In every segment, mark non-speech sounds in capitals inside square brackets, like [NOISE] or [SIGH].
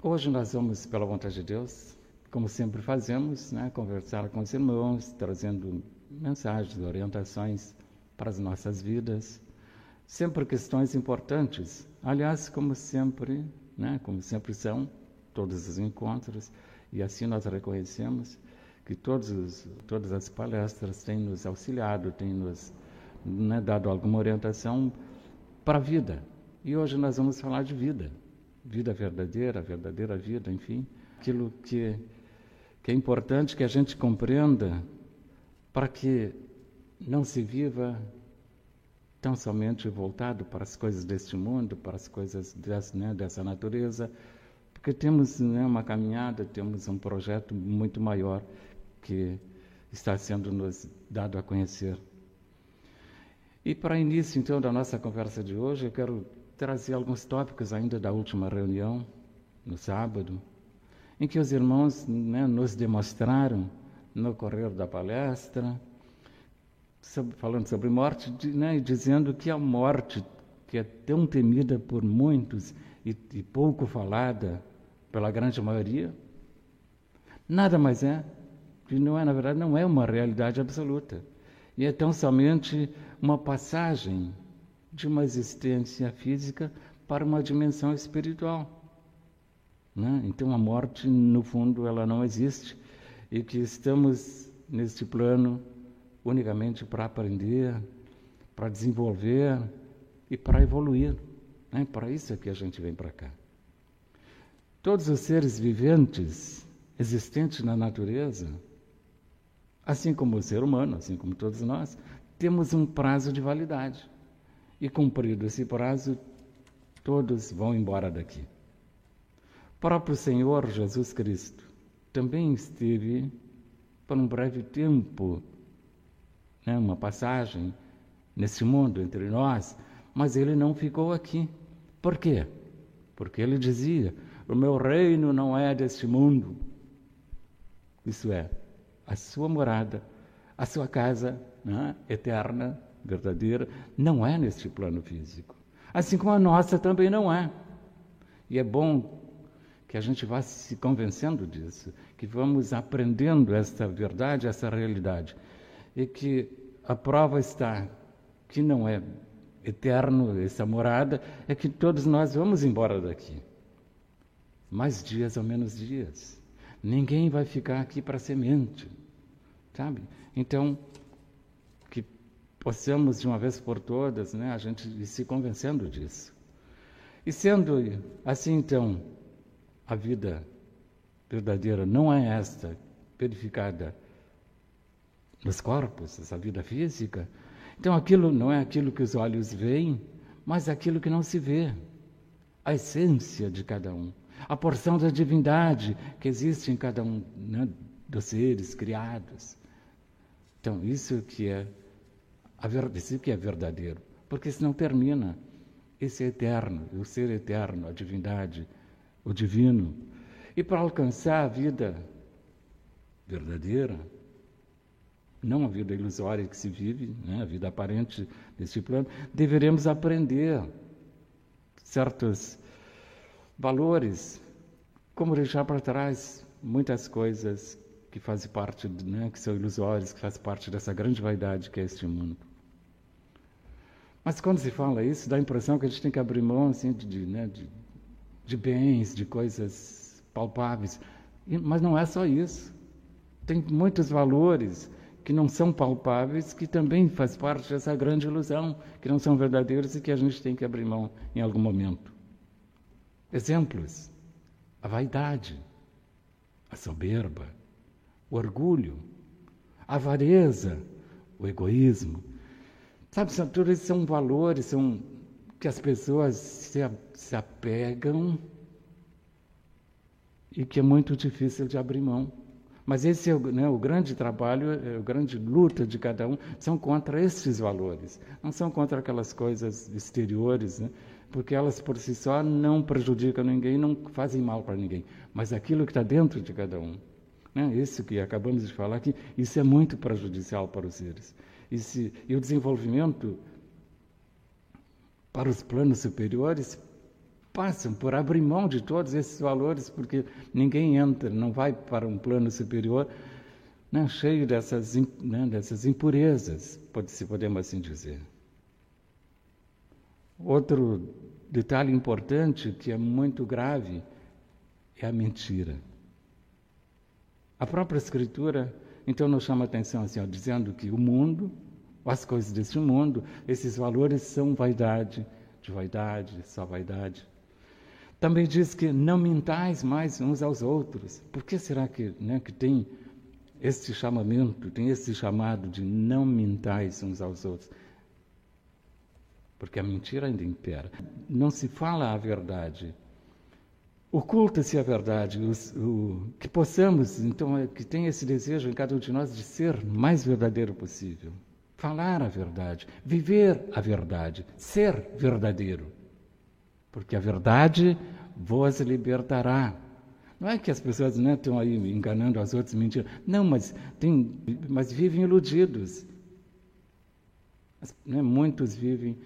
Hoje nós vamos, pela vontade de Deus, como sempre fazemos, né, conversar com os irmãos, trazendo mensagens, orientações para as nossas vidas, sempre questões importantes. Aliás, como sempre, né, como sempre são todos os encontros, e assim nós reconhecemos que os, todas as palestras têm nos auxiliado, têm nos né, dado alguma orientação para a vida. E hoje nós vamos falar de vida vida verdadeira, verdadeira vida, enfim, aquilo que, que é importante que a gente compreenda para que não se viva tão somente voltado para as coisas deste mundo, para as coisas dessa, né, dessa natureza, porque temos né, uma caminhada, temos um projeto muito maior que está sendo nos dado a conhecer. E para início, então, da nossa conversa de hoje, eu quero trazer alguns tópicos ainda da última reunião, no sábado, em que os irmãos né, nos demonstraram, no correr da palestra, sobre, falando sobre morte, né, dizendo que a morte, que é tão temida por muitos e, e pouco falada pela grande maioria, nada mais é, que não é, na verdade, não é uma realidade absoluta. E é tão somente uma passagem de uma existência física para uma dimensão espiritual. Né? Então a morte, no fundo, ela não existe e que estamos neste plano unicamente para aprender, para desenvolver e para evoluir. Né? Para isso é que a gente vem para cá. Todos os seres viventes existentes na natureza, assim como o ser humano, assim como todos nós, temos um prazo de validade. E cumprido esse prazo, todos vão embora daqui. O próprio Senhor Jesus Cristo também esteve por um breve tempo, né, uma passagem nesse mundo entre nós, mas ele não ficou aqui. Por quê? Porque ele dizia: O meu reino não é deste mundo. Isso é, a sua morada, a sua casa né, eterna verdadeira, não é neste plano físico. Assim como a nossa também não é. E é bom que a gente vá se convencendo disso, que vamos aprendendo essa verdade, essa realidade. E que a prova está que não é eterno essa morada, é que todos nós vamos embora daqui. Mais dias ou menos dias. Ninguém vai ficar aqui para semente, sabe? Então, possamos de uma vez por todas, né, a gente ir se convencendo disso. E sendo assim, então, a vida verdadeira não é esta verificada nos corpos, essa vida física, então aquilo não é aquilo que os olhos veem, mas aquilo que não se vê, a essência de cada um, a porção da divindade que existe em cada um né, dos seres criados. Então, isso que é isso que é verdadeiro, porque senão termina. Esse é eterno, o ser eterno, a divindade, o divino. E para alcançar a vida verdadeira, não a vida ilusória que se vive, né, a vida aparente deste plano, deveremos aprender certos valores, como deixar para trás muitas coisas que fazem parte, né, que são ilusórias, que fazem parte dessa grande vaidade que é este mundo. Mas quando se fala isso, dá a impressão que a gente tem que abrir mão assim, de, né, de, de bens, de coisas palpáveis. E, mas não é só isso. Tem muitos valores que não são palpáveis, que também faz parte dessa grande ilusão, que não são verdadeiros e que a gente tem que abrir mão em algum momento. Exemplos: a vaidade, a soberba, o orgulho, a avareza, o egoísmo, Sabe, são, todos esses são valores são, que as pessoas se, se apegam e que é muito difícil de abrir mão. Mas esse é o, né, o grande trabalho, é a grande luta de cada um, são contra esses valores, não são contra aquelas coisas exteriores, né, porque elas por si só não prejudicam ninguém, não fazem mal para ninguém, mas aquilo que está dentro de cada um. Né, isso que acabamos de falar aqui, isso é muito prejudicial para os seres. E, se, e o desenvolvimento para os planos superiores passam por abrir mão de todos esses valores, porque ninguém entra, não vai para um plano superior né, cheio dessas, né, dessas impurezas, pode, se podemos assim dizer. Outro detalhe importante que é muito grave é a mentira. A própria Escritura, então, nos chama a atenção, assim, ó, dizendo que o mundo, as coisas deste mundo, esses valores são vaidade, de vaidade, só vaidade. Também diz que não mintais mais uns aos outros. Por que será que, né, que tem este chamamento, tem esse chamado de não mintais uns aos outros? Porque a mentira ainda impera. Não se fala a verdade. Oculta-se a verdade. o, que possamos, então, é, que tenha esse desejo em cada um de nós de ser mais verdadeiro possível. Falar a verdade, viver a verdade, ser verdadeiro porque a verdade vos libertará. Não é que as pessoas né, estão aí enganando as outras, mentindo. Não, mas, tem, mas vivem iludidos. Né, muitos vivem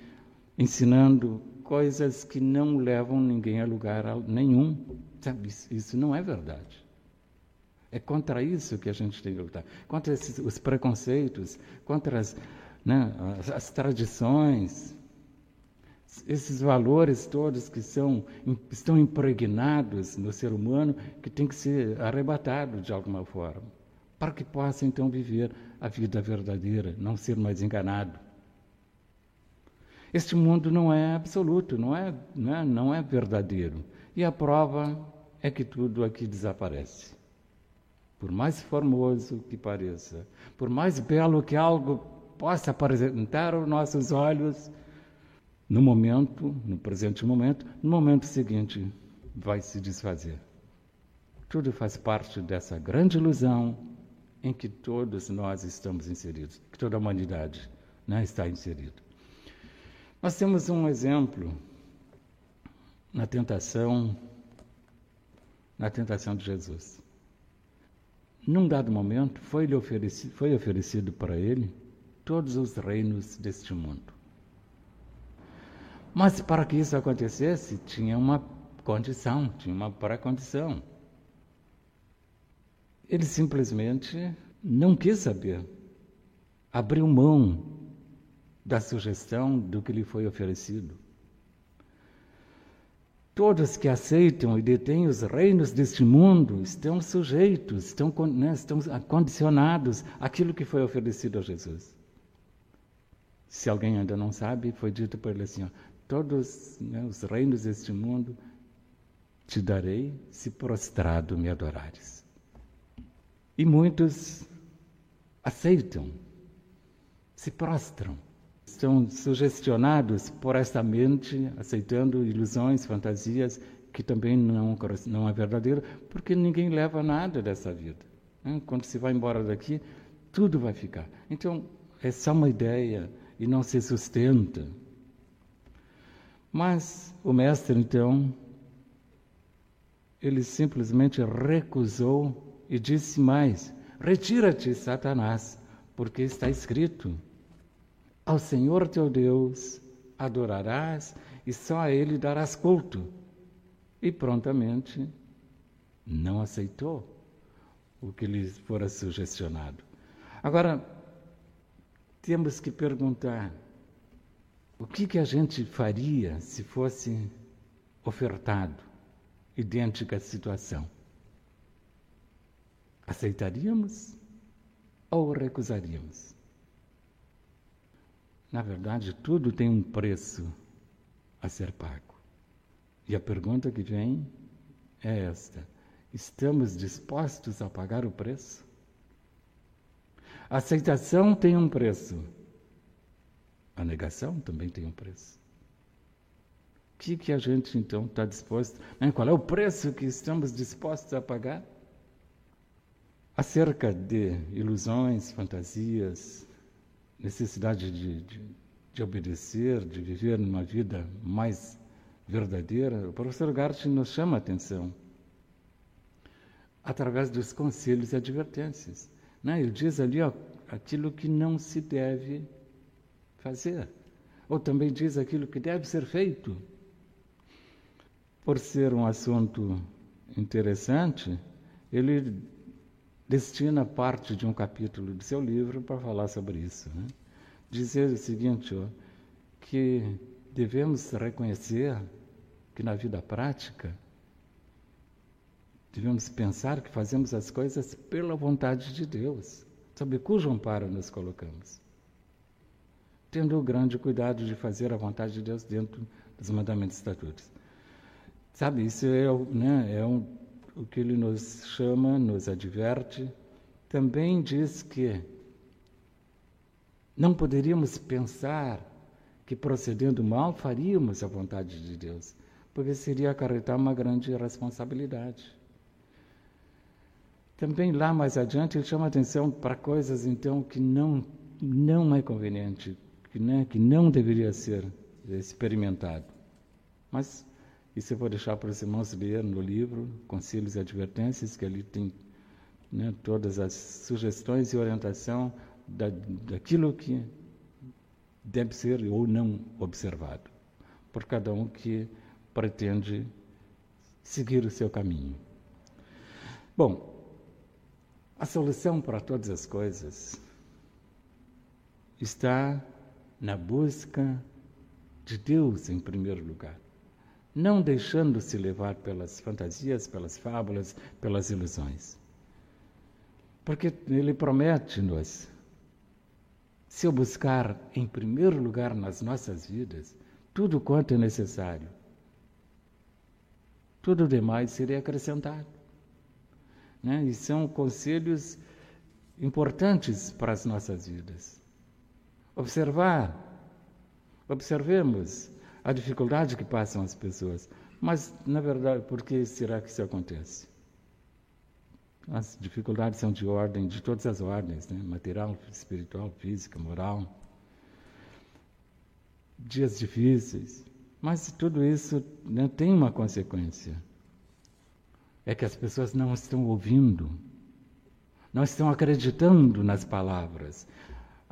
ensinando coisas que não levam ninguém a lugar nenhum. Sabe, isso, não é verdade. É contra isso que a gente tem que lutar. Contra esses, os preconceitos, contra as, né, as, as tradições, esses valores todos que são, estão impregnados no ser humano, que tem que ser arrebatado de alguma forma, para que possa então viver a vida verdadeira, não ser mais enganado. Este mundo não é absoluto, não é, não é, não é verdadeiro. E a prova é que tudo aqui desaparece. Por mais formoso que pareça, por mais belo que algo possa apresentar aos nossos olhos, no momento, no presente momento, no momento seguinte vai se desfazer. Tudo faz parte dessa grande ilusão em que todos nós estamos inseridos, que toda a humanidade né, está inserida. Nós temos um exemplo na tentação, na tentação de Jesus. Num dado momento, foi, oferecido, foi oferecido para ele todos os reinos deste mundo. Mas para que isso acontecesse, tinha uma condição, tinha uma pré-condição. Ele simplesmente não quis saber, abriu mão da sugestão do que lhe foi oferecido. Todos que aceitam e detêm os reinos deste mundo estão sujeitos, estão, né, estão condicionados àquilo que foi oferecido a Jesus. Se alguém ainda não sabe, foi dito por ele assim: ó, todos né, os reinos deste mundo te darei se prostrado me adorares. E muitos aceitam, se prostram, estão sugestionados por esta mente, aceitando ilusões, fantasias que também não, não é verdadeiro, porque ninguém leva nada dessa vida. Né? Quando se vai embora daqui, tudo vai ficar. Então, é só uma ideia e não se sustenta. Mas o mestre, então, ele simplesmente recusou e disse mais: Retira-te, Satanás, porque está escrito: Ao Senhor teu Deus adorarás e só a Ele darás culto. E prontamente não aceitou o que lhe fora sugestionado. Agora, temos que perguntar: o que, que a gente faria se fosse ofertado idêntica situação? Aceitaríamos ou recusaríamos? Na verdade, tudo tem um preço a ser pago. E a pergunta que vem é esta: estamos dispostos a pagar o preço? A aceitação tem um preço a negação também tem um preço. O que, que a gente então está disposto? Né? Qual é o preço que estamos dispostos a pagar? Acerca de ilusões, fantasias, necessidade de, de, de obedecer, de viver uma vida mais verdadeira, o professor Gart nos chama a atenção através dos conselhos e advertências. Né? Ele diz ali ó, aquilo que não se deve fazer. Ou também diz aquilo que deve ser feito. por ser um assunto interessante, ele destina parte de um capítulo do seu livro para falar sobre isso. Né? Dizer o seguinte, ó, que devemos reconhecer que na vida prática devemos pensar que fazemos as coisas pela vontade de Deus, sob cujo amparo nos colocamos. Tendo o grande cuidado de fazer a vontade de Deus dentro dos mandamentos e estatutos. Sabe, isso é, né, é um, o que ele nos chama, nos adverte. Também diz que não poderíamos pensar que procedendo mal faríamos a vontade de Deus, porque seria acarretar uma grande responsabilidade. Também lá mais adiante ele chama atenção para coisas então que não não é conveniente, que, né, que não deveria ser experimentado. Mas isso eu vou deixar para os irmãos ler no livro Conselhos e Advertências, que ali tem né, todas as sugestões e orientação da, daquilo que deve ser ou não observado por cada um que pretende seguir o seu caminho. Bom, a solução para todas as coisas está na busca de Deus em primeiro lugar, não deixando-se levar pelas fantasias, pelas fábulas, pelas ilusões. Porque Ele promete-nos, se eu buscar em primeiro lugar nas nossas vidas tudo quanto é necessário, tudo demais seria acrescentado. Né? E são conselhos importantes para as nossas vidas. Observar, observemos a dificuldade que passam as pessoas. Mas, na verdade, por que será que isso acontece? As dificuldades são de ordem, de todas as ordens, né? material, espiritual, física, moral. Dias difíceis. Mas tudo isso né, tem uma consequência é que as pessoas não estão ouvindo, não estão acreditando nas palavras.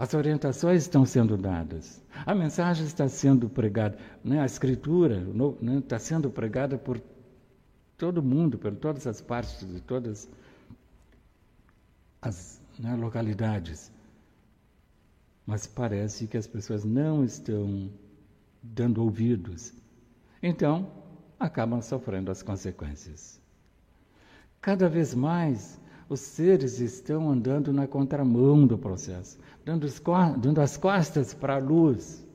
As orientações estão sendo dadas, a mensagem está sendo pregada, né? a escritura né? está sendo pregada por todo mundo, por todas as partes de todas as né, localidades. Mas parece que as pessoas não estão dando ouvidos. Então, acabam sofrendo as consequências. Cada vez mais, os seres estão andando na contramão do processo, dando, dando as costas para a luz.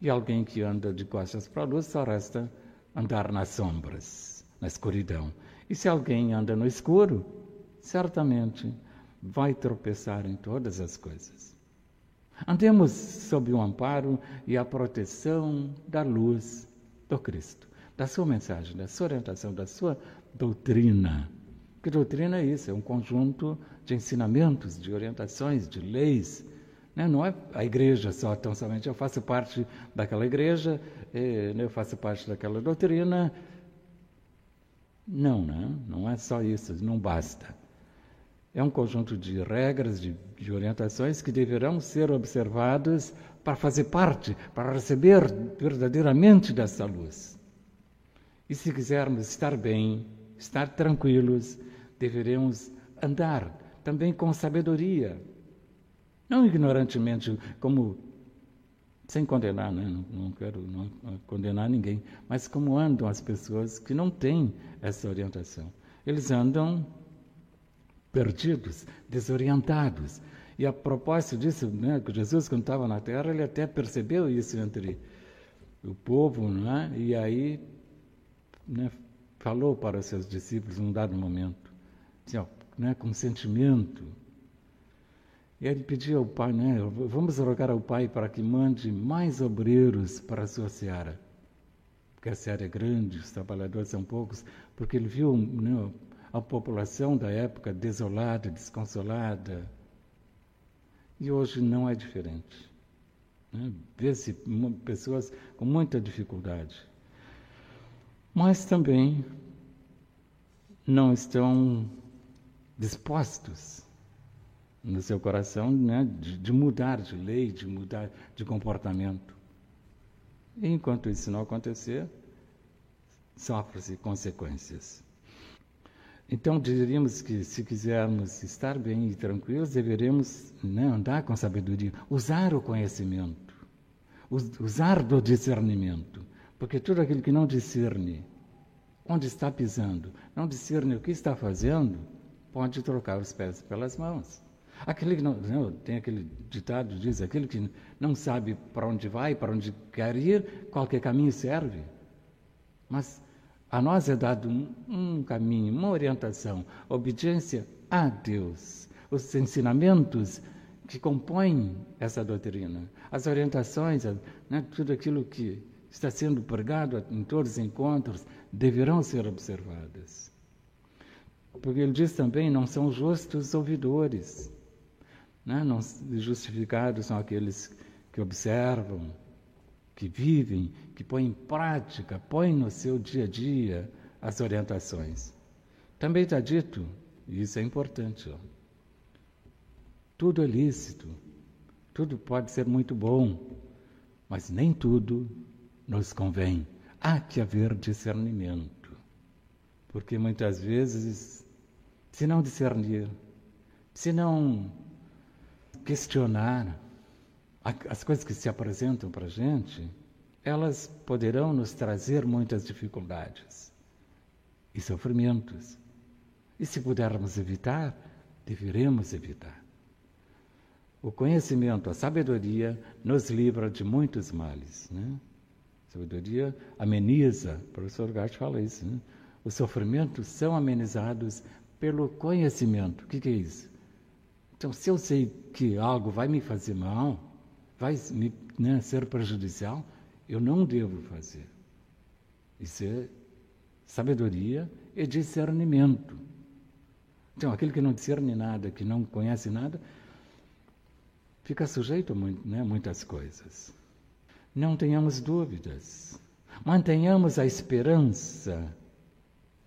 E alguém que anda de costas para a luz só resta andar nas sombras, na escuridão. E se alguém anda no escuro, certamente vai tropeçar em todas as coisas. Andemos sob o amparo e a proteção da luz do Cristo, da sua mensagem, da sua orientação, da sua doutrina. Que doutrina é isso? É um conjunto de ensinamentos, de orientações, de leis. Né? Não é a igreja só, tão somente eu faço parte daquela igreja, eh, eu faço parte daquela doutrina. Não, né? não é só isso, não basta. É um conjunto de regras, de, de orientações que deverão ser observadas para fazer parte, para receber verdadeiramente dessa luz. E se quisermos estar bem, estar tranquilos, deveremos andar também com sabedoria, não ignorantemente, como sem condenar, né? não, não quero não condenar ninguém, mas como andam as pessoas que não têm essa orientação. Eles andam perdidos, desorientados. E a propósito disso, né, Jesus, quando estava na terra, ele até percebeu isso entre o povo, né, e aí né, falou para os seus discípulos num dado momento, assim, ó, né, com sentimento. E ele pediu ao Pai, né, vamos rogar ao Pai para que mande mais obreiros para a sua seara. Porque a seara é grande, os trabalhadores são poucos, porque ele viu né, a população da época desolada, desconsolada. E hoje não é diferente. Né? Vê-se pessoas com muita dificuldade mas também não estão dispostos no seu coração né, de, de, mudar de lei, de mudar de comportamento. E enquanto isso não acontecer, sofre-se consequências. Então, diríamos que se quisermos estar bem e tranquilos, deveremos né, andar com sabedoria, usar o conhecimento, usar do discernimento, porque tudo aquilo que não discerne onde está pisando, não discerne o que está fazendo, pode trocar os pés pelas mãos. Aquele que não, não tem aquele ditado diz aquele que não sabe para onde vai, para onde quer ir, qualquer caminho serve. Mas a nós é dado um, um caminho, uma orientação, obediência a Deus. Os ensinamentos que compõem essa doutrina, as orientações, né, tudo aquilo que está sendo pregado em todos os encontros, deverão ser observadas. Porque ele diz também: não são justos ouvidores. Né? Não, justificados são aqueles que observam, que vivem, que põem em prática, põem no seu dia a dia as orientações. Também está dito, e isso é importante, ó, tudo é lícito, tudo pode ser muito bom, mas nem tudo nos convém. Há que haver discernimento, porque muitas vezes, se não discernir, se não questionar, as coisas que se apresentam para a gente, elas poderão nos trazer muitas dificuldades e sofrimentos. E se pudermos evitar, deveremos evitar. O conhecimento, a sabedoria, nos livra de muitos males. Né? A sabedoria ameniza, o professor Gart fala isso. Né? Os sofrimentos são amenizados pelo conhecimento. O que, que é isso? Então, se eu sei que algo vai me fazer mal, vai me, né, ser prejudicial, eu não devo fazer. Isso é sabedoria e discernimento. Então, aquele que não discerne nada, que não conhece nada, fica sujeito a né, muitas coisas. Não tenhamos dúvidas. Mantenhamos a esperança.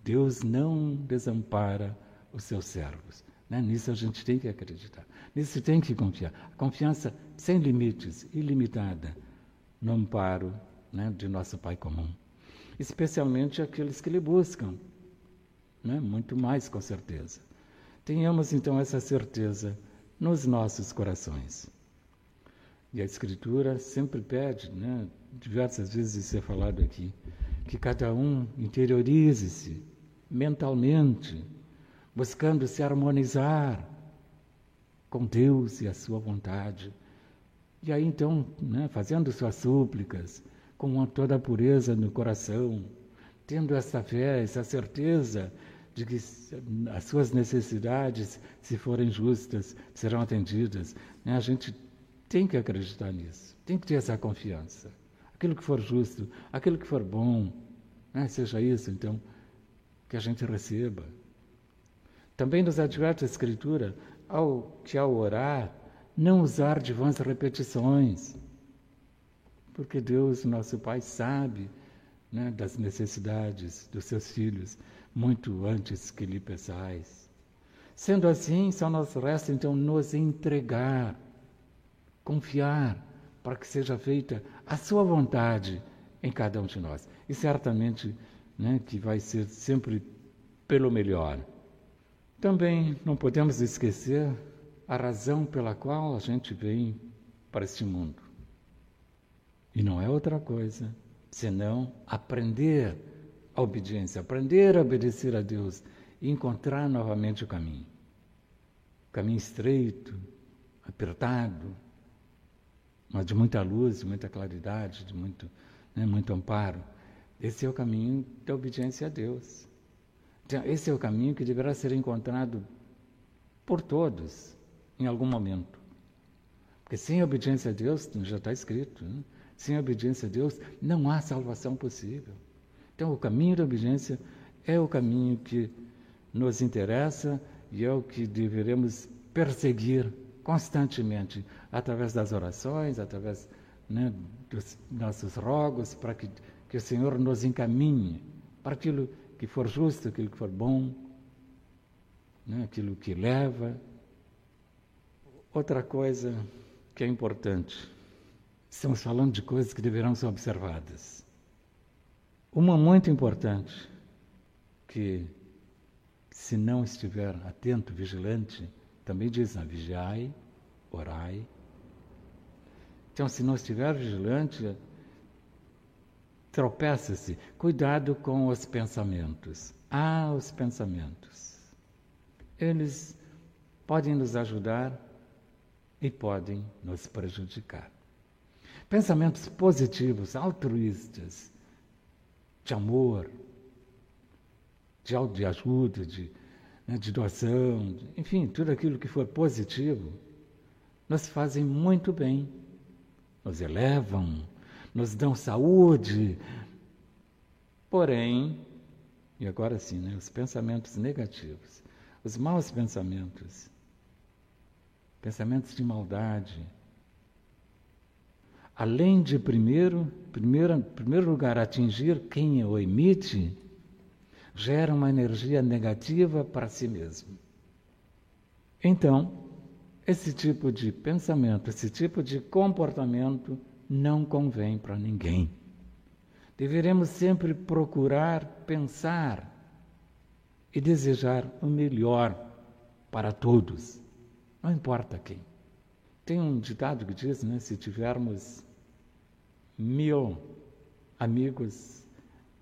Deus não desampara os seus servos. Né? Nisso a gente tem que acreditar. Nisso tem que confiar. A confiança sem limites, ilimitada, no amparo né, de nosso Pai comum. Especialmente aqueles que lhe buscam, né? muito mais com certeza. Tenhamos então essa certeza nos nossos corações. E a Escritura sempre pede, né, diversas vezes isso é falado aqui, que cada um interiorize-se mentalmente buscando se harmonizar com Deus e a sua vontade. E aí então, né, fazendo suas súplicas, com toda a pureza no coração, tendo essa fé, essa certeza de que as suas necessidades, se forem justas, serão atendidas. Né? A gente tem que acreditar nisso, tem que ter essa confiança. Aquilo que for justo, aquilo que for bom, né? seja isso, então, que a gente receba. Também nos adverte a Escritura ao, que ao orar, não usar de vãs repetições, porque Deus, nosso Pai, sabe né, das necessidades dos seus filhos muito antes que lhe peçais. Sendo assim, só nos resta então nos entregar, confiar, para que seja feita a sua vontade em cada um de nós. E certamente né, que vai ser sempre pelo melhor. Também não podemos esquecer a razão pela qual a gente vem para este mundo. E não é outra coisa senão aprender a obediência, aprender a obedecer a Deus e encontrar novamente o caminho. O caminho estreito, apertado, mas de muita luz, de muita claridade, de muito, né, muito amparo. Esse é o caminho da obediência a Deus. Então, esse é o caminho que deverá ser encontrado por todos em algum momento. Porque sem obediência a Deus, já está escrito, né? sem obediência a Deus não há salvação possível. Então, o caminho da obediência é o caminho que nos interessa e é o que deveremos perseguir constantemente, através das orações, através né, dos nossos rogos, para que, que o Senhor nos encaminhe para aquilo que for justo, aquilo que for bom, né, aquilo que leva. Outra coisa que é importante, estamos falando de coisas que deverão ser observadas. Uma muito importante, que se não estiver atento, vigilante, também diz, né, vigiai, orai. Então, se não estiver vigilante, tropeça-se. Cuidado com os pensamentos. Ah, os pensamentos. Eles podem nos ajudar e podem nos prejudicar. Pensamentos positivos, altruístas, de amor, de, de ajuda, de, né, de doação, de, enfim, tudo aquilo que for positivo, nos fazem muito bem, nos elevam, nos dão saúde. Porém, e agora sim, né, os pensamentos negativos, os maus pensamentos, pensamentos de maldade, além de primeiro, primeiro, primeiro lugar, atingir quem o emite, gera uma energia negativa para si mesmo. Então, esse tipo de pensamento, esse tipo de comportamento não convém para ninguém. Deveremos sempre procurar pensar e desejar o melhor para todos, não importa quem. Tem um ditado que diz, né, se tivermos mil amigos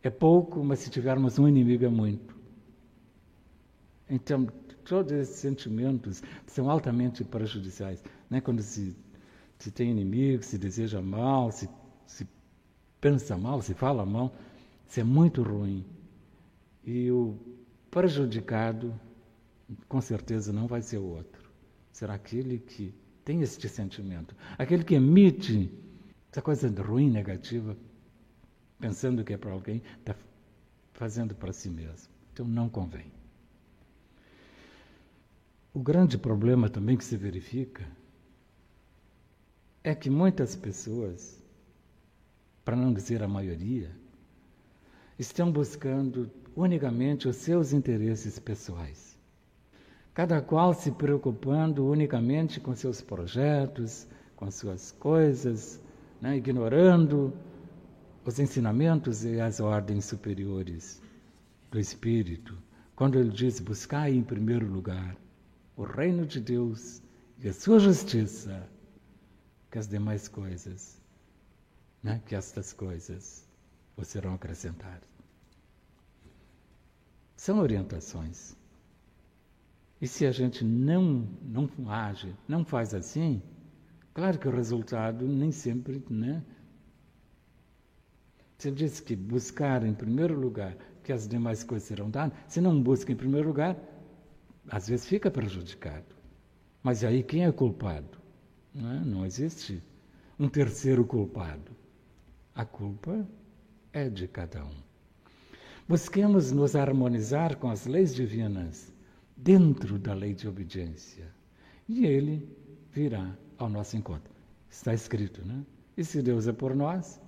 é pouco, mas se tivermos um inimigo é muito. Então, todos esses sentimentos são altamente prejudiciais. Né? Quando se, se tem inimigo, se deseja mal, se, se pensa mal, se fala mal, isso é muito ruim. E o prejudicado, com certeza, não vai ser o outro. Será aquele que tem este sentimento, aquele que emite essa coisa ruim, negativa, pensando que é para alguém, está fazendo para si mesmo. Então não convém. O grande problema também que se verifica é que muitas pessoas, para não dizer a maioria, estão buscando unicamente os seus interesses pessoais. Cada qual se preocupando unicamente com seus projetos, com suas coisas, né, ignorando os ensinamentos e as ordens superiores do Espírito, quando ele diz: buscai em primeiro lugar o reino de Deus e a sua justiça, que as demais coisas, né, que estas coisas vos serão acrescentadas. São orientações. E se a gente não, não age, não faz assim, claro que o resultado nem sempre né, você disse que buscar em primeiro lugar, que as demais coisas serão dadas. Se não busca em primeiro lugar, às vezes fica prejudicado. Mas aí quem é culpado? Não, é? não existe um terceiro culpado. A culpa é de cada um. Busquemos nos harmonizar com as leis divinas dentro da lei de obediência. E ele virá ao nosso encontro. Está escrito, né? E se Deus é por nós,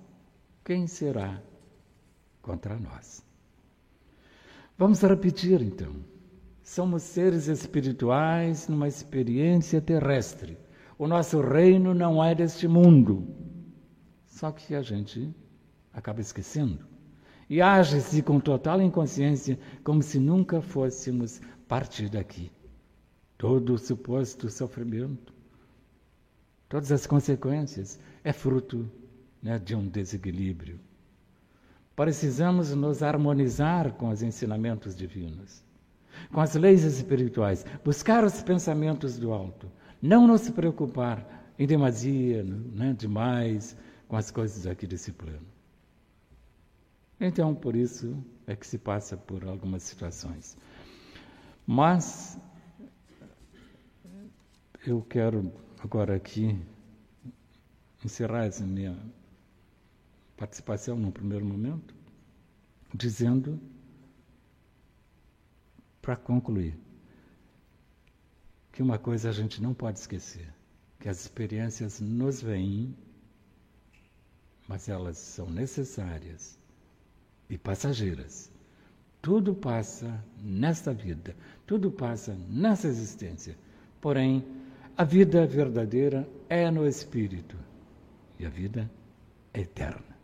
quem será contra nós? Vamos repetir então. Somos seres espirituais numa experiência terrestre. O nosso reino não é deste mundo. Só que a gente acaba esquecendo. E age-se com total inconsciência, como se nunca fôssemos partir daqui. Todo o suposto sofrimento, todas as consequências, é fruto né, de um desequilíbrio. Precisamos nos harmonizar com os ensinamentos divinos, com as leis espirituais, buscar os pensamentos do alto, não nos preocupar em demasia, né, demais, com as coisas aqui desse plano. Então, por isso é que se passa por algumas situações. Mas eu quero agora aqui encerrar essa minha participação no primeiro momento, dizendo, para concluir, que uma coisa a gente não pode esquecer, que as experiências nos vêm, mas elas são necessárias e passageiras. Tudo passa nesta vida, tudo passa nessa existência. Porém, a vida verdadeira é no Espírito e a vida é eterna.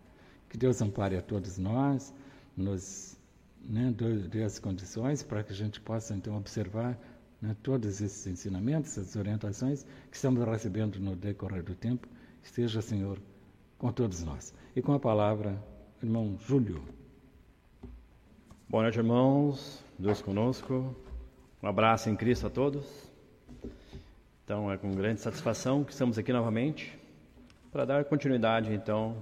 Que Deus ampare a todos nós, nos né, dê as condições para que a gente possa então observar né, todos esses ensinamentos, essas orientações que estamos recebendo no decorrer do tempo. Esteja, Senhor, com todos nós. E com a palavra, irmão Júlio. Boa noite, irmãos. Deus conosco. Um abraço em Cristo a todos. Então, é com grande satisfação que estamos aqui novamente para dar continuidade, então,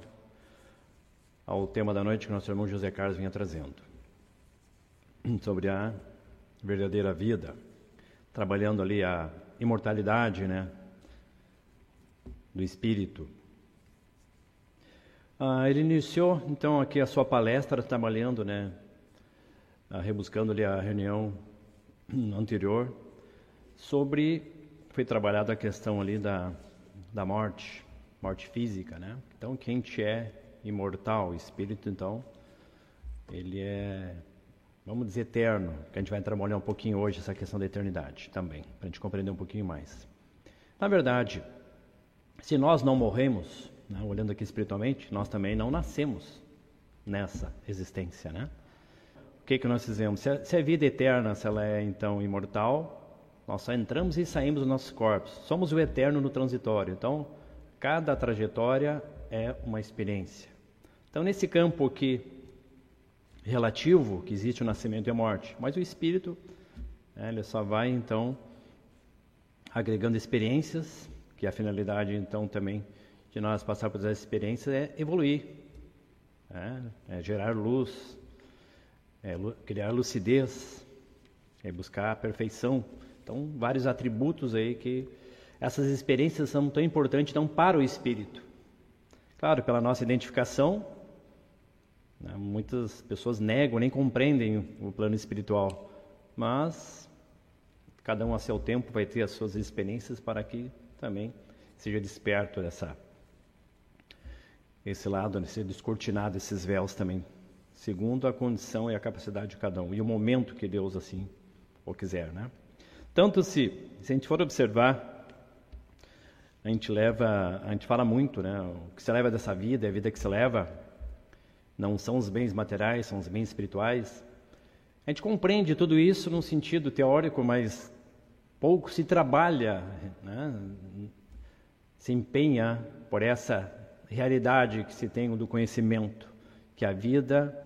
ao tema da noite que nosso irmão José Carlos vinha trazendo sobre a verdadeira vida, trabalhando ali a imortalidade, né, do espírito. Ah, ele iniciou então aqui a sua palestra trabalhando, né, ah, rebuscando ali a reunião anterior sobre foi trabalhada a questão ali da da morte, morte física, né? Então quem te é imortal, espírito então ele é vamos dizer, eterno, que a gente vai trabalhar um pouquinho hoje essa questão da eternidade também, para a gente compreender um pouquinho mais. Na verdade, se nós não morremos, né, olhando aqui espiritualmente, nós também não nascemos nessa existência, né? O que que nós fizemos? Se a, se a vida eterna, se ela é então imortal, nós só entramos e saímos dos nossos corpos. Somos o eterno no transitório. Então, cada trajetória é uma experiência. Então, nesse campo aqui relativo que existe o nascimento e a morte, mas o espírito né, ele só vai então agregando experiências, que a finalidade então também de nós passar por essas experiências é evoluir, é, é gerar luz, é criar lucidez, é buscar a perfeição. Então, vários atributos aí que essas experiências são tão importantes então para o espírito. Claro, pela nossa identificação né? Muitas pessoas negam, nem compreendem o plano espiritual, mas cada um a seu tempo vai ter as suas experiências para que também seja desperto dessa esse lado, né? ser descortinado esses véus também, segundo a condição e a capacidade de cada um e o momento que Deus assim o quiser, né? Tanto se, se a gente for observar, a gente leva, a gente fala muito, né? O que se leva dessa vida, é a vida que se leva, não são os bens materiais, são os bens espirituais. A gente compreende tudo isso num sentido teórico, mas pouco se trabalha, né? se empenha por essa realidade que se tem do conhecimento, que a vida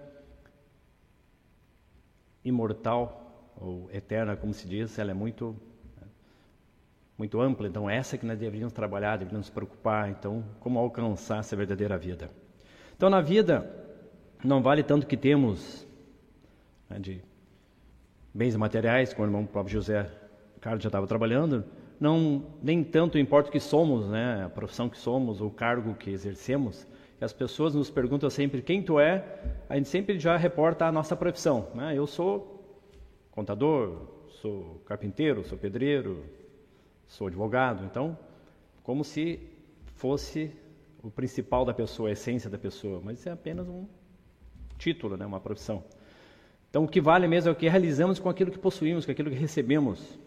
imortal ou eterna, como se diz, ela é muito muito ampla. Então essa que nós deveríamos trabalhar, deveríamos nos preocupar. Então como alcançar essa verdadeira vida? Então na vida não vale tanto que temos né, de bens materiais, como o irmão próprio José Carlos já estava trabalhando, não nem tanto importa o que somos, né, a profissão que somos, o cargo que exercemos. E as pessoas nos perguntam sempre quem tu é, a gente sempre já reporta a nossa profissão. Né? Eu sou contador, sou carpinteiro, sou pedreiro, sou advogado. Então, como se fosse o principal da pessoa, a essência da pessoa, mas é apenas um título, né, uma profissão. Então, o que vale mesmo é o que realizamos com aquilo que possuímos, com aquilo que recebemos.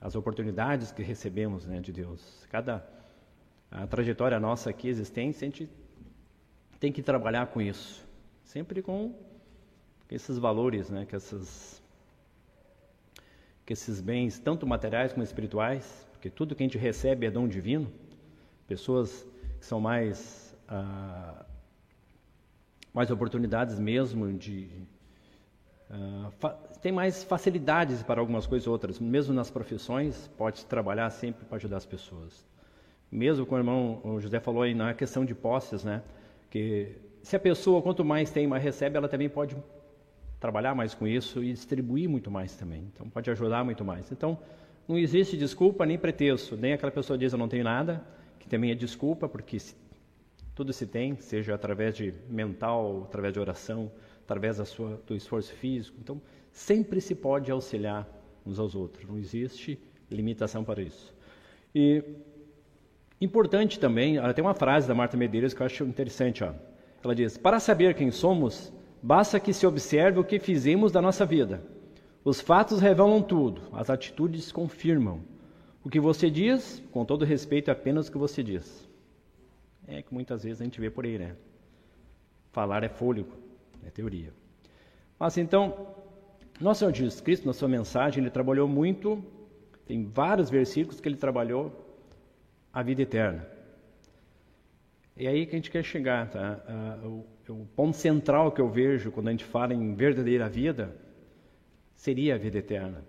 As oportunidades que recebemos né, de Deus. Cada a trajetória nossa aqui existente, a gente tem que trabalhar com isso. Sempre com esses valores, né, que, essas, que esses bens, tanto materiais como espirituais, porque tudo que a gente recebe é dom divino. Pessoas que são mais ah, mais oportunidades mesmo de uh, tem mais facilidades para algumas coisas outras. Mesmo nas profissões pode se trabalhar sempre para ajudar as pessoas. Mesmo com o irmão o José falou aí na questão de posses né? Que se a pessoa quanto mais tem mais recebe ela também pode trabalhar mais com isso e distribuir muito mais também. Então pode ajudar muito mais. Então não existe desculpa nem pretexto. Nem aquela pessoa diz eu não tenho nada que também é desculpa porque tudo se tem, seja através de mental, através de oração, através da sua, do esforço físico. Então, sempre se pode auxiliar uns aos outros. Não existe limitação para isso. E importante também, tem uma frase da Marta Medeiros que eu acho interessante. Ó. Ela diz: Para saber quem somos, basta que se observe o que fizemos da nossa vida. Os fatos revelam tudo, as atitudes confirmam. O que você diz, com todo respeito, é apenas o que você diz. É que muitas vezes a gente vê por aí, né? Falar é fôlego, é teoria. Mas então, nosso Senhor Jesus Cristo, na sua mensagem, ele trabalhou muito, tem vários versículos que ele trabalhou a vida eterna. E é aí que a gente quer chegar, tá? o, o ponto central que eu vejo quando a gente fala em verdadeira vida seria a vida eterna.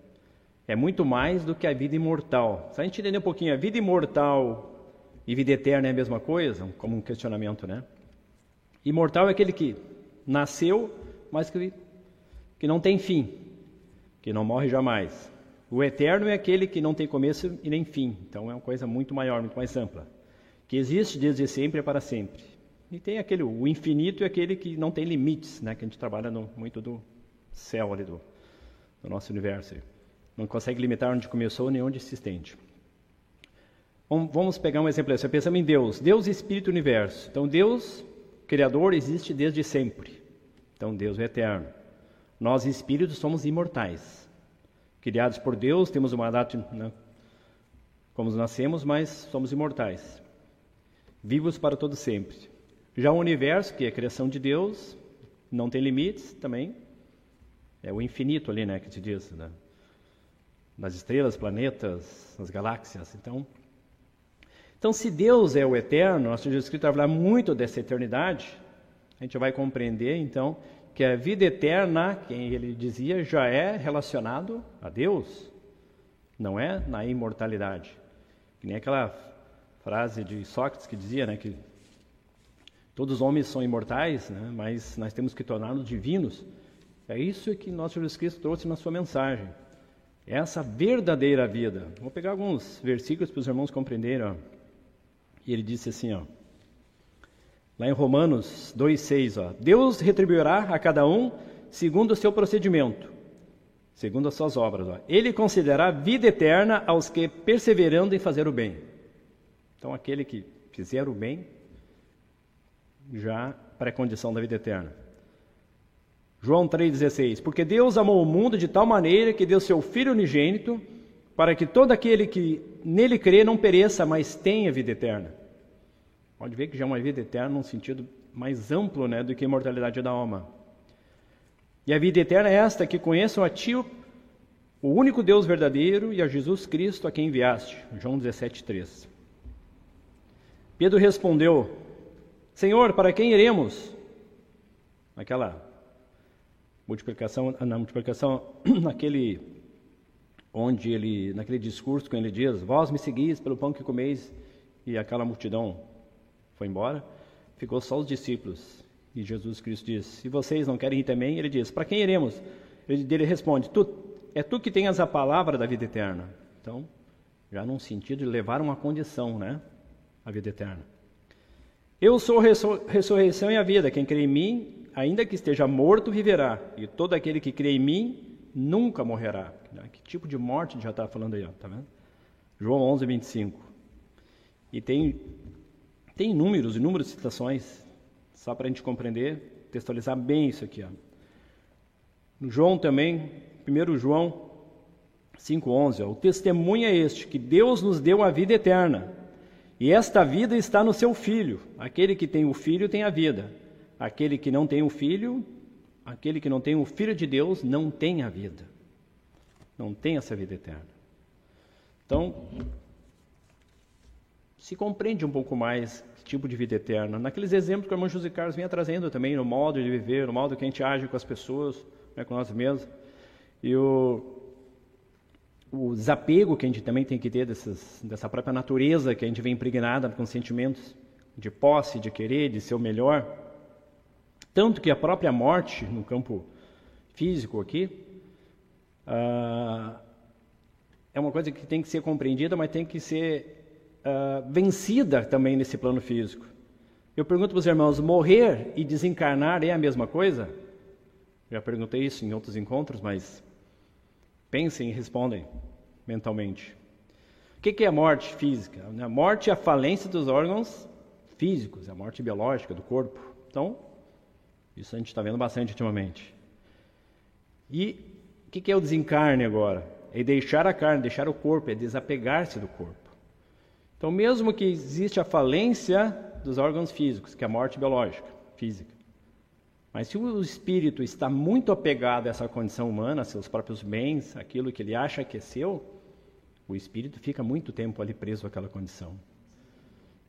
É muito mais do que a vida imortal. Se a gente entender um pouquinho, a vida imortal e vida eterna é a mesma coisa, como um questionamento, né? Imortal é aquele que nasceu, mas que, que não tem fim, que não morre jamais. O eterno é aquele que não tem começo e nem fim, então é uma coisa muito maior, muito mais ampla, que existe desde sempre e para sempre. E tem aquele, o infinito é aquele que não tem limites, né? Que a gente trabalha no, muito do céu ali do, do nosso universo. Não consegue limitar onde começou nem onde se estende. Vamos pegar um exemplo. Você pensa em Deus. Deus, Espírito, Universo. Então, Deus Criador existe desde sempre. Então Deus é eterno. Nós espíritos somos imortais. Criados por Deus, temos uma data né, como nascemos, mas somos imortais. Vivos para todo sempre. Já o universo, que é a criação de Deus, não tem limites também. É o infinito ali, né, que se diz, né? nas estrelas, planetas, nas galáxias. Então, então, se Deus é o eterno, nosso Jesus Cristo vai falar muito dessa eternidade, a gente vai compreender então que a vida eterna, quem ele dizia, já é relacionado a Deus, não é na imortalidade. Que nem aquela frase de Sócrates que dizia, né, que todos os homens são imortais, né, mas nós temos que torná-los divinos. É isso que nosso Jesus Cristo trouxe na sua mensagem. Essa verdadeira vida. Vou pegar alguns versículos para os irmãos compreenderem. Ó. E ele disse assim, ó, lá em Romanos 2,6, ó, Deus retribuirá a cada um segundo o seu procedimento, segundo as suas obras. Ó. Ele concederá vida eterna aos que perseverando em fazer o bem. Então, aquele que fizer o bem, já pré-condição da vida eterna. João 3,16: Porque Deus amou o mundo de tal maneira que deu seu Filho unigênito para que todo aquele que nele crê não pereça, mas tenha vida eterna. Pode ver que já é uma vida eterna num sentido mais amplo né, do que a imortalidade da alma. E a vida eterna é esta, que conheçam a Ti, o único Deus verdadeiro, e a Jesus Cristo a quem enviaste. João 17,3. Pedro respondeu, Senhor, para quem iremos? Naquela multiplicação, na multiplicação, [CLEARS THROAT] naquele onde ele, naquele discurso, quando ele diz: Vós me seguis pelo pão que comeis, e aquela multidão foi embora, ficou só os discípulos. E Jesus Cristo diz: Se vocês não querem ir também, ele diz: Para quem iremos? Ele, ele responde: tu, É tu que tens a palavra da vida eterna. Então, já num sentido de levar uma condição, né? A vida eterna. Eu sou a ressurreição e a vida. Quem crê em mim, ainda que esteja morto, viverá. E todo aquele que crê em mim, nunca morrerá. Né? Que tipo de morte a gente já está falando aí, ó, tá vendo? João 11, 25. E tem, tem inúmeros, inúmeras citações, só para a gente compreender, textualizar bem isso aqui. Ó. No João também, 1 João 5,11, o testemunho é este, que Deus nos deu a vida eterna, e esta vida está no seu Filho. Aquele que tem o Filho tem a vida. Aquele que não tem o Filho, aquele que não tem o Filho de Deus não tem a vida não tem essa vida eterna. Então, se compreende um pouco mais que tipo de vida eterna. Naqueles exemplos que o irmão José Carlos vinha trazendo também, no modo de viver, no modo que a gente age com as pessoas, né, com nós mesmos. E o, o desapego que a gente também tem que ter dessas, dessa própria natureza que a gente vem impregnada com sentimentos de posse, de querer, de ser o melhor. Tanto que a própria morte no campo físico aqui, Uh, é uma coisa que tem que ser compreendida, mas tem que ser uh, vencida também nesse plano físico. Eu pergunto para os irmãos: morrer e desencarnar é a mesma coisa? Já perguntei isso em outros encontros, mas pensem e respondem mentalmente. O que é a morte física? A morte é a falência dos órgãos físicos, é a morte biológica do corpo. Então, isso a gente está vendo bastante ultimamente. E que, que é o desencarne agora? É deixar a carne, deixar o corpo, é desapegar-se do corpo. Então, mesmo que exista a falência dos órgãos físicos, que é a morte biológica, física, Mas se o espírito está muito apegado a essa condição humana, a seus próprios bens, aquilo que ele acha que é seu, o espírito fica muito tempo ali preso àquela condição.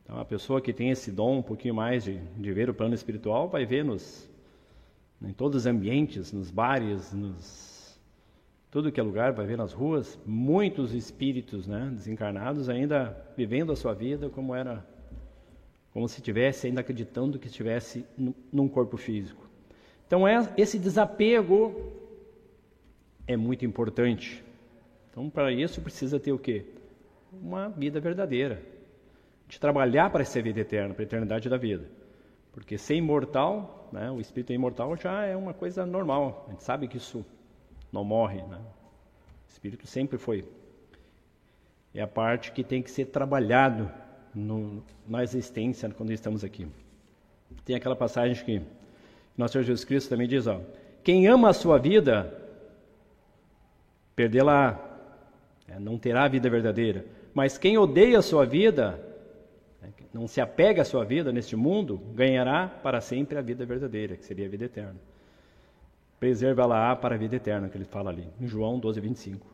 Então, a pessoa que tem esse dom um pouquinho mais de, de ver o plano espiritual vai ver nos, em todos os ambientes, nos bares, nos, tudo que é lugar, vai ver nas ruas, muitos espíritos né, desencarnados ainda vivendo a sua vida como era, como se estivesse ainda acreditando que estivesse num corpo físico. Então, é, esse desapego é muito importante. Então, para isso, precisa ter o quê? Uma vida verdadeira. De trabalhar para essa vida eterna, para a eternidade da vida. Porque ser imortal, né, o espírito imortal já é uma coisa normal. A gente sabe que isso não morre. Né? O espírito sempre foi. É a parte que tem que ser trabalhado no, na existência quando estamos aqui. Tem aquela passagem que nosso Senhor Jesus Cristo também diz: ó, quem ama a sua vida, perdê-la, é, não terá a vida verdadeira. Mas quem odeia a sua vida, é, não se apega à sua vida neste mundo, ganhará para sempre a vida verdadeira, que seria a vida eterna. Preserva-la para a vida eterna, que ele fala ali, em João 12, 25.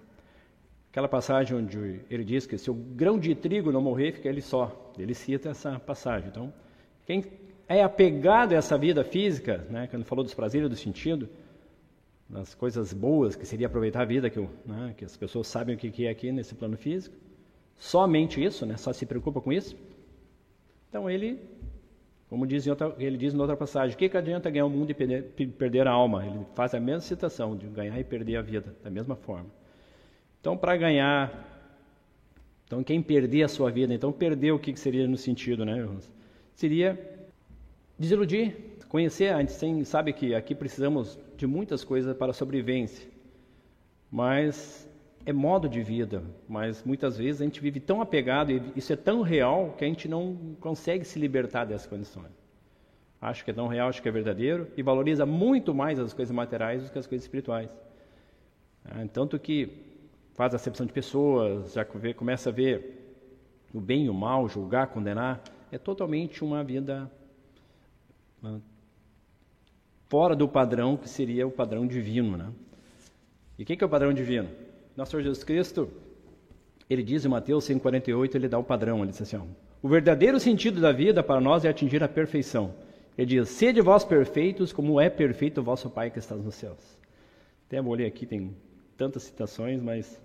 Aquela passagem onde ele diz que se o grão de trigo não morrer, fica ele só. Ele cita essa passagem. Então, quem é apegado a essa vida física, né, quando falou dos prazeres do sentido, das coisas boas, que seria aproveitar a vida, que, né, que as pessoas sabem o que é aqui nesse plano físico, somente isso, né, só se preocupa com isso, então ele, como diz outra, ele diz em outra passagem, o que, que adianta ganhar o mundo e perder, perder a alma? Ele faz a mesma citação, de ganhar e perder a vida, da mesma forma. Então, para ganhar, então quem perder a sua vida, então perder o que seria no sentido, né, Seria desiludir, conhecer, a gente sabe que aqui precisamos de muitas coisas para a sobrevivência, mas é modo de vida, mas muitas vezes a gente vive tão apegado e isso é tão real que a gente não consegue se libertar dessas condições. Acho que é tão real, acho que é verdadeiro e valoriza muito mais as coisas materiais do que as coisas espirituais. Ah, tanto que faz acepção de pessoas, já começa a ver o bem e o mal, julgar, condenar, é totalmente uma vida fora do padrão que seria o padrão divino. Né? E o que é o padrão divino? Nosso Senhor Jesus Cristo, ele diz em Mateus 5,48, ele dá o padrão, ele diz assim, ó, o verdadeiro sentido da vida para nós é atingir a perfeição. Ele diz, sede vós perfeitos como é perfeito o vosso Pai que está nos céus. Até olhei aqui, tem tantas citações, mas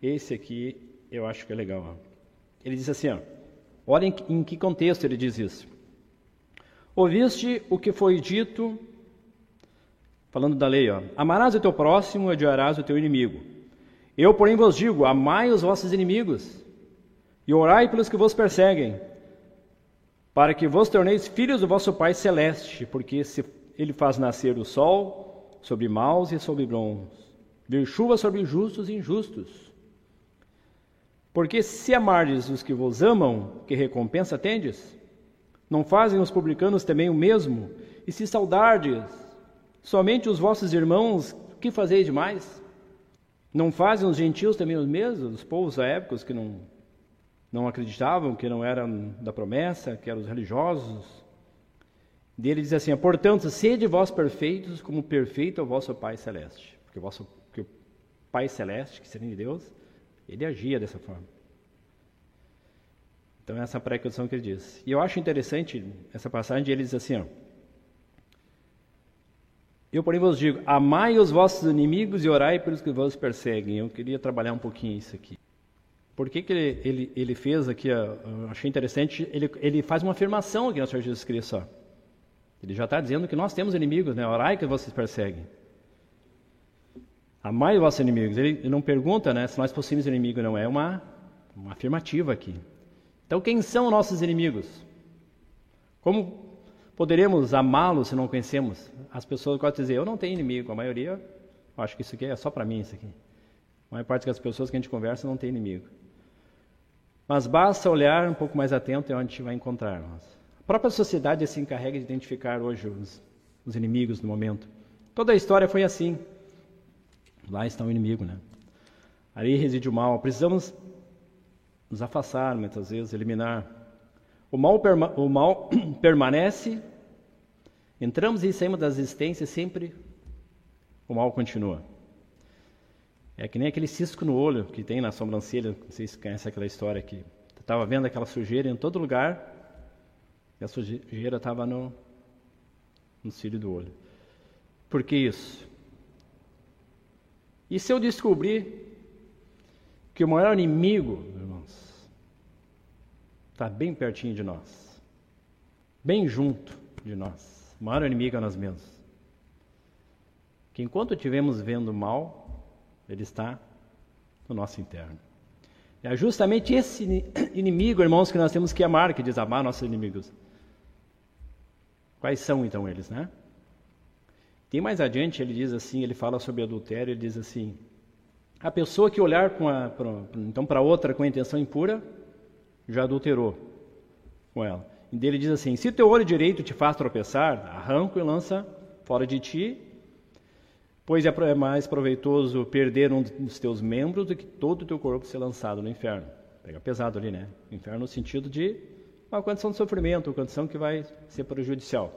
esse aqui eu acho que é legal. Ó. Ele diz assim, ó, olhem em que contexto ele diz isso. Ouviste o que foi dito, falando da lei, ó, amarás o teu próximo e odiarás o teu inimigo. Eu, porém, vos digo: amai os vossos inimigos e orai pelos que vos perseguem, para que vos torneis filhos do vosso Pai Celeste, porque se ele faz nascer o sol sobre maus e sobre bons, vir chuva sobre justos e injustos. Porque se amardes os que vos amam, que recompensa tendes? Não fazem os publicanos também o mesmo? E se saudardes somente os vossos irmãos, que fazeis demais? Não fazem os gentios também os mesmos, os povos da época que não, não acreditavam, que não eram da promessa, que eram os religiosos? Dele diz assim: Portanto, sede vós perfeitos, como perfeito é o vosso Pai Celeste. Porque o, vosso, porque o Pai Celeste, que seria de Deus, ele agia dessa forma. Então, essa pré-condição que ele diz. E eu acho interessante essa passagem, ele diz assim: ó, Eu, porém, vos digo: amai os vossos inimigos e orai pelos que vos perseguem. Eu queria trabalhar um pouquinho isso aqui. Por que, que ele, ele, ele fez aqui? Achei interessante. Ele, ele faz uma afirmação aqui no Senhor Jesus Cristo. Ó. Ele já está dizendo que nós temos inimigos, né? Orai que vocês perseguem. Amai os vossos inimigos. Ele, ele não pergunta né, se nós possuímos inimigo, não. É uma, uma afirmativa aqui. Então, quem são nossos inimigos? Como poderemos amá-los se não conhecemos? As pessoas gostam de dizer, eu não tenho inimigo. A maioria, acho que isso aqui é só para mim, isso aqui. A maior parte das pessoas que a gente conversa não tem inimigo. Mas basta olhar um pouco mais atento e onde a gente vai encontrar. A própria sociedade se encarrega de identificar hoje os, os inimigos no momento. Toda a história foi assim. Lá está o inimigo, né? Ali reside o mal. Precisamos nos afastar, muitas vezes, eliminar. O mal, perma o mal [CLEARS THROAT] permanece Entramos e saímos da existência sempre o mal continua. É que nem aquele cisco no olho que tem na sobrancelha, vocês conhecem aquela história que estava vendo aquela sujeira em todo lugar e a sujeira estava no, no cílio do olho. Por que isso? E se eu descobrir que o maior inimigo, está bem pertinho de nós, bem junto de nós, maior inimigo é nós mesmos. Que enquanto estivermos vendo mal, ele está no nosso interno. É justamente esse [COUGHS] inimigo, irmãos, que nós temos que amar, que desamar nossos inimigos. Quais são então eles, né? Tem mais adiante, ele diz assim, ele fala sobre adultério, ele diz assim: a pessoa que olhar a, pra, então para outra com a intenção impura, já adulterou com ela. E dele diz assim: se teu olho direito te faz tropeçar, arranca e lança fora de ti, pois é mais proveitoso perder um dos teus membros do que todo o teu corpo ser lançado no inferno. Pega pesado ali, né? Inferno no sentido de uma condição de sofrimento, uma condição que vai ser prejudicial.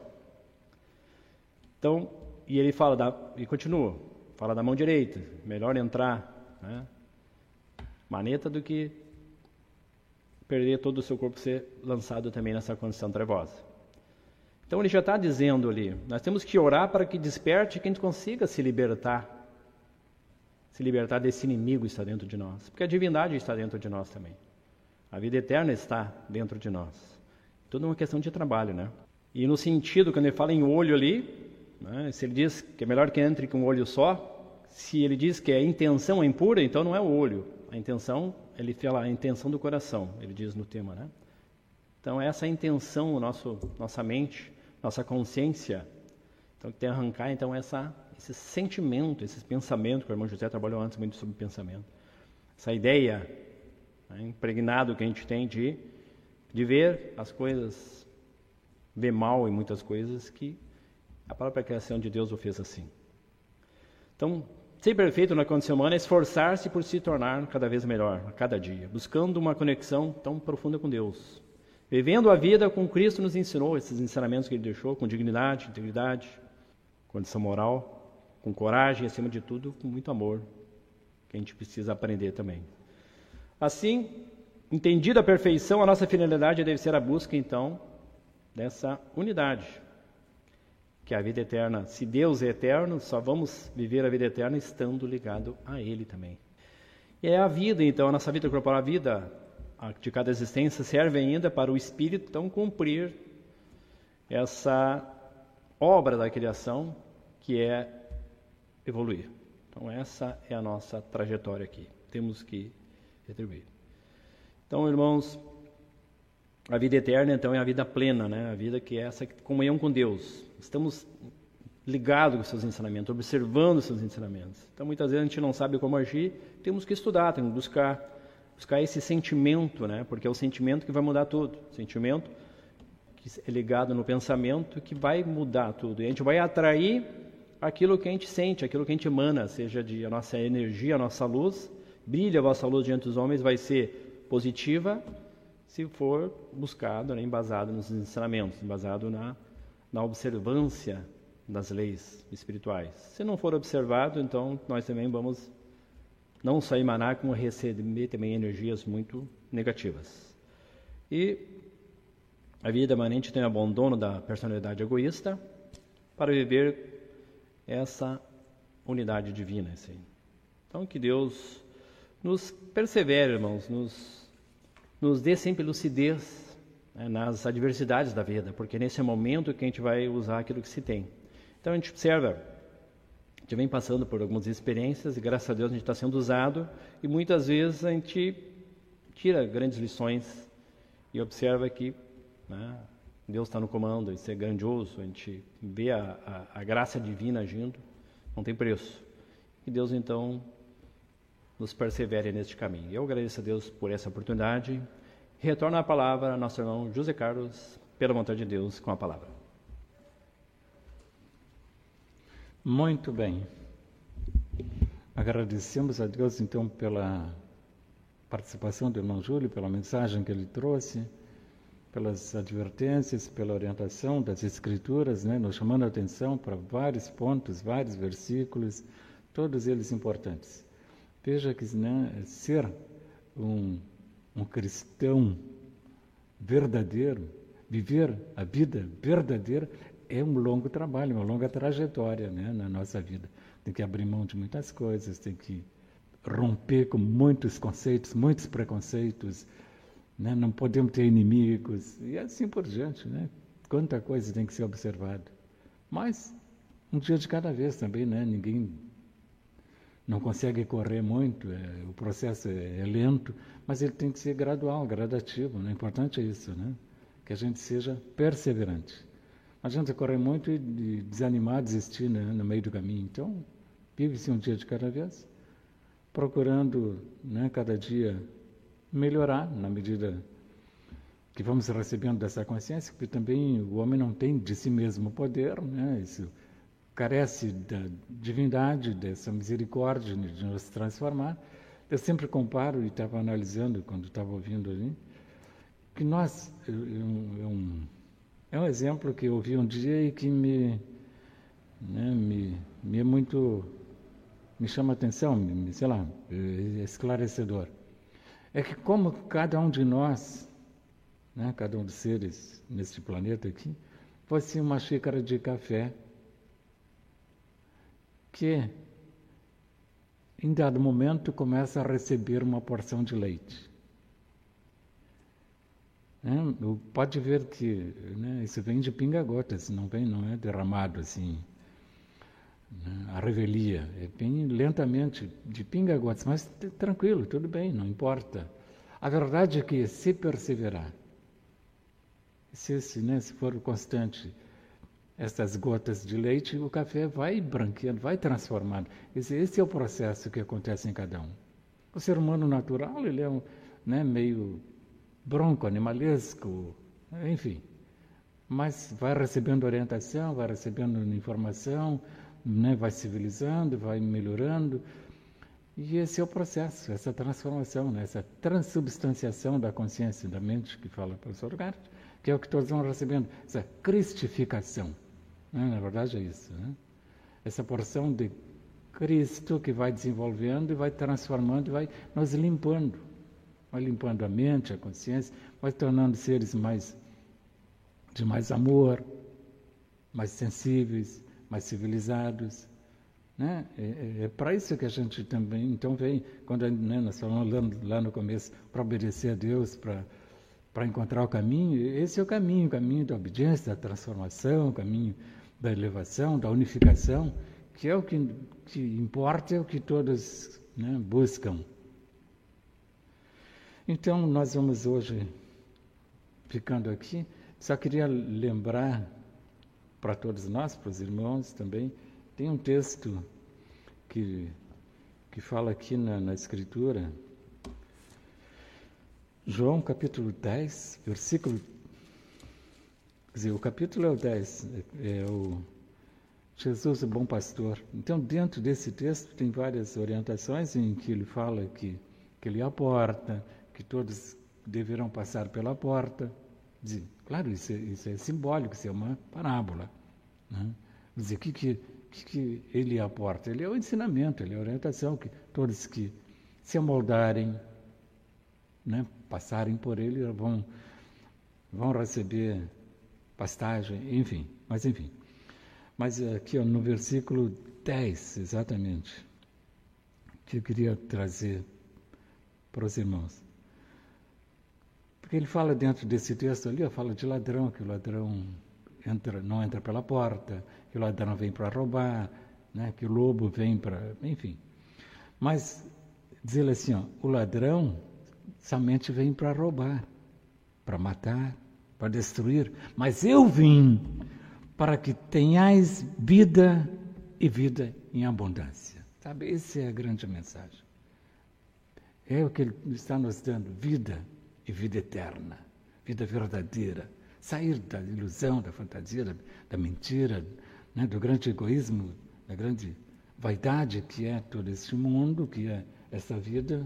Então, e ele fala da, e continua, fala da mão direita, melhor entrar, né? maneta do que perder todo o seu corpo ser lançado também nessa condição trevosa. Então ele já está dizendo ali, nós temos que orar para que desperte, que a gente consiga se libertar, se libertar desse inimigo que está dentro de nós, porque a divindade está dentro de nós também. A vida eterna está dentro de nós. Tudo é uma questão de trabalho, né? E no sentido, quando ele fala em olho ali, né? Se ele diz que é melhor que entre com um olho só, se ele diz que a intenção é impura, então não é o olho. A intenção, ele fala a intenção do coração, ele diz no tema, né? Então essa é intenção, nosso, nossa mente, nossa consciência. Então tem que arrancar então essa, esse sentimento, esse pensamento, que o irmão José trabalhou antes muito sobre pensamento. Essa ideia né, impregnado que a gente tem de, de ver as coisas, ver mal em muitas coisas que a própria criação de Deus o fez assim. Então, ser perfeito na condição humana é esforçar-se por se tornar cada vez melhor, a cada dia, buscando uma conexão tão profunda com Deus. Vivendo a vida como Cristo nos ensinou, esses ensinamentos que Ele deixou, com dignidade, integridade, condição moral, com coragem e, acima de tudo, com muito amor, que a gente precisa aprender também. Assim, entendida a perfeição, a nossa finalidade deve ser a busca, então, dessa unidade, que a vida eterna, se Deus é eterno, só vamos viver a vida eterna estando ligado a Ele também. E é a vida, então, a nossa vida corporal, a vida de cada existência serve ainda para o Espírito, então, cumprir essa obra da criação que é evoluir. Então, essa é a nossa trajetória aqui. Temos que retribuir. Então, irmãos, a vida eterna, então, é a vida plena, né? A vida que é essa comunhão com Deus. Estamos ligados com seus ensinamentos, observando seus ensinamentos. Então, muitas vezes a gente não sabe como agir, temos que estudar, temos que buscar, buscar esse sentimento, né? Porque é o sentimento que vai mudar tudo. Sentimento que é ligado no pensamento que vai mudar tudo. E a gente vai atrair aquilo que a gente sente, aquilo que a gente emana, seja de a nossa energia, a nossa luz. Brilha a vossa luz diante dos homens, vai ser positiva se for buscado, né, embasado nos ensinamentos, embasado na, na observância das leis espirituais. Se não for observado, então nós também vamos não só emanar, como receber também energias muito negativas. E a vida emanente tem o abandono da personalidade egoísta para viver essa unidade divina. Assim. Então, que Deus nos persevere, irmãos, nos nos dê sempre lucidez né, nas adversidades da vida, porque nesse momento que a gente vai usar aquilo que se tem. Então a gente observa, a gente vem passando por algumas experiências e graças a Deus a gente está sendo usado e muitas vezes a gente tira grandes lições e observa que né, Deus está no comando, isso é grandioso, a gente vê a, a, a graça divina agindo, não tem preço. E Deus então nos persevere neste caminho. Eu agradeço a Deus por essa oportunidade. Retorno a palavra ao nosso irmão José Carlos, pela vontade de Deus, com a palavra. Muito bem. Agradecemos a Deus então pela participação do irmão Júlio, pela mensagem que ele trouxe. pelas advertências, pela orientação das Escrituras, né, nos chamando a atenção para vários pontos, vários versículos, todos eles importantes. Veja que né, ser um, um cristão verdadeiro, viver a vida verdadeira, é um longo trabalho, uma longa trajetória né, na nossa vida. Tem que abrir mão de muitas coisas, tem que romper com muitos conceitos, muitos preconceitos, né? não podemos ter inimigos, e assim por diante. Né? Quanta coisa tem que ser observada. Mas, um dia de cada vez também, né? ninguém não consegue correr muito, é, o processo é, é, lento, mas ele tem que ser gradual, gradativo. Né? O importante é isso, né? que a gente seja perseverante. Não adianta correr muito e desanimar, desistir né? no meio do caminho. Então, vive-se um dia de cada vez procurando né, cada dia melhorar na medida que vamos recebendo dessa consciência, porque também o homem não tem de si mesmo poder, né? Isso carece da divindade, dessa misericórdia de nos transformar. Eu sempre comparo, e estava analisando quando estava ouvindo ali, que nós, é um, é um exemplo que eu ouvi um dia e que me, né, me, me é muito me chama atenção, sei lá, é esclarecedor, é que como cada um de nós, né, cada um dos seres neste planeta aqui, fosse uma xícara de café que em dado momento começa a receber uma porção de leite. É, pode ver que né, isso vem de pinga-gotas, não vem, não é derramado assim né, a revelia, é bem lentamente, de pinga-gotas, mas tranquilo, tudo bem, não importa. A verdade é que se perseverar, se, se, né, se for constante essas gotas de leite, o café vai branqueando, vai transformando. Esse, esse, é o processo que acontece em cada um. O ser humano natural, ele é um, né, meio bronco, animalesco, enfim. Mas vai recebendo orientação, vai recebendo informação, né, vai civilizando, vai melhorando. E esse é o processo, essa transformação, né, essa transubstanciação da consciência da mente, que fala o professor Gart, que é o que todos vão recebendo, essa cristificação. Né, na verdade é isso. Né? Essa porção de Cristo que vai desenvolvendo e vai transformando e vai nos limpando. Vai limpando a mente, a consciência, vai tornando seres mais de mais amor, mais sensíveis, mais civilizados. Né? É, é, é para isso que a gente também, então vem, quando né, nós falamos lá, lá no começo, para obedecer a Deus, para para encontrar o caminho, esse é o caminho, o caminho da obediência, da transformação, o caminho da elevação, da unificação, que é o que, que importa, é o que todos né, buscam. Então, nós vamos hoje, ficando aqui, só queria lembrar para todos nós, para os irmãos também. Tem um texto que, que fala aqui na, na Escritura, João capítulo 10, versículo. Quer dizer, o capítulo é o 10, é, é o Jesus, o bom pastor. Então, dentro desse texto, tem várias orientações em que ele fala que, que ele é a porta, que todos deverão passar pela porta. Claro, isso é, isso é simbólico, isso é uma parábola. Né? Dizer, o que, que, que ele aporta? Ele é o ensinamento, ele é a orientação que todos que se amoldarem, né, passarem por ele, vão, vão receber pastagem, enfim, mas enfim. Mas aqui ó, no versículo 10, exatamente, que eu queria trazer para os irmãos. Porque ele fala dentro desse texto ali, fala de ladrão, que o ladrão entra, não entra pela porta, que o ladrão vem para roubar, né, que o lobo vem para. Enfim. Mas dizer assim, ó, o ladrão somente vem para roubar, para matar, para destruir. Mas eu vim para que tenhais vida e vida em abundância. Sabe, essa é a grande mensagem. É o que ele está nos dando: vida e vida eterna, vida verdadeira. Sair da ilusão, da fantasia, da, da mentira, né, do grande egoísmo, da grande vaidade que é todo este mundo, que é essa vida,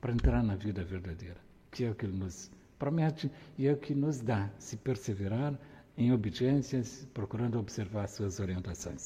para entrar na vida verdadeira, que é o que ele nos promete e é o que nos dá se perseverar em obediências, procurando observar suas orientações.